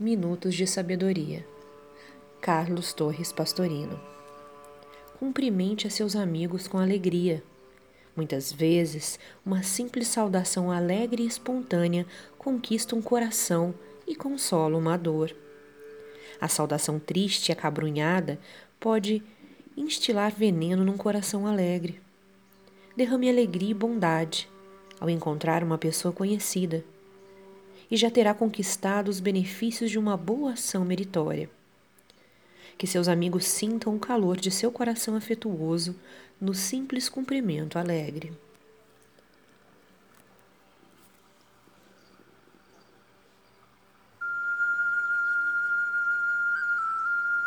Minutos de Sabedoria. Carlos Torres Pastorino. Cumprimente a seus amigos com alegria. Muitas vezes, uma simples saudação alegre e espontânea conquista um coração e consola uma dor. A saudação triste e acabrunhada pode instilar veneno num coração alegre. Derrame alegria e bondade ao encontrar uma pessoa conhecida e já terá conquistado os benefícios de uma boa ação meritória. Que seus amigos sintam o calor de seu coração afetuoso no simples cumprimento alegre.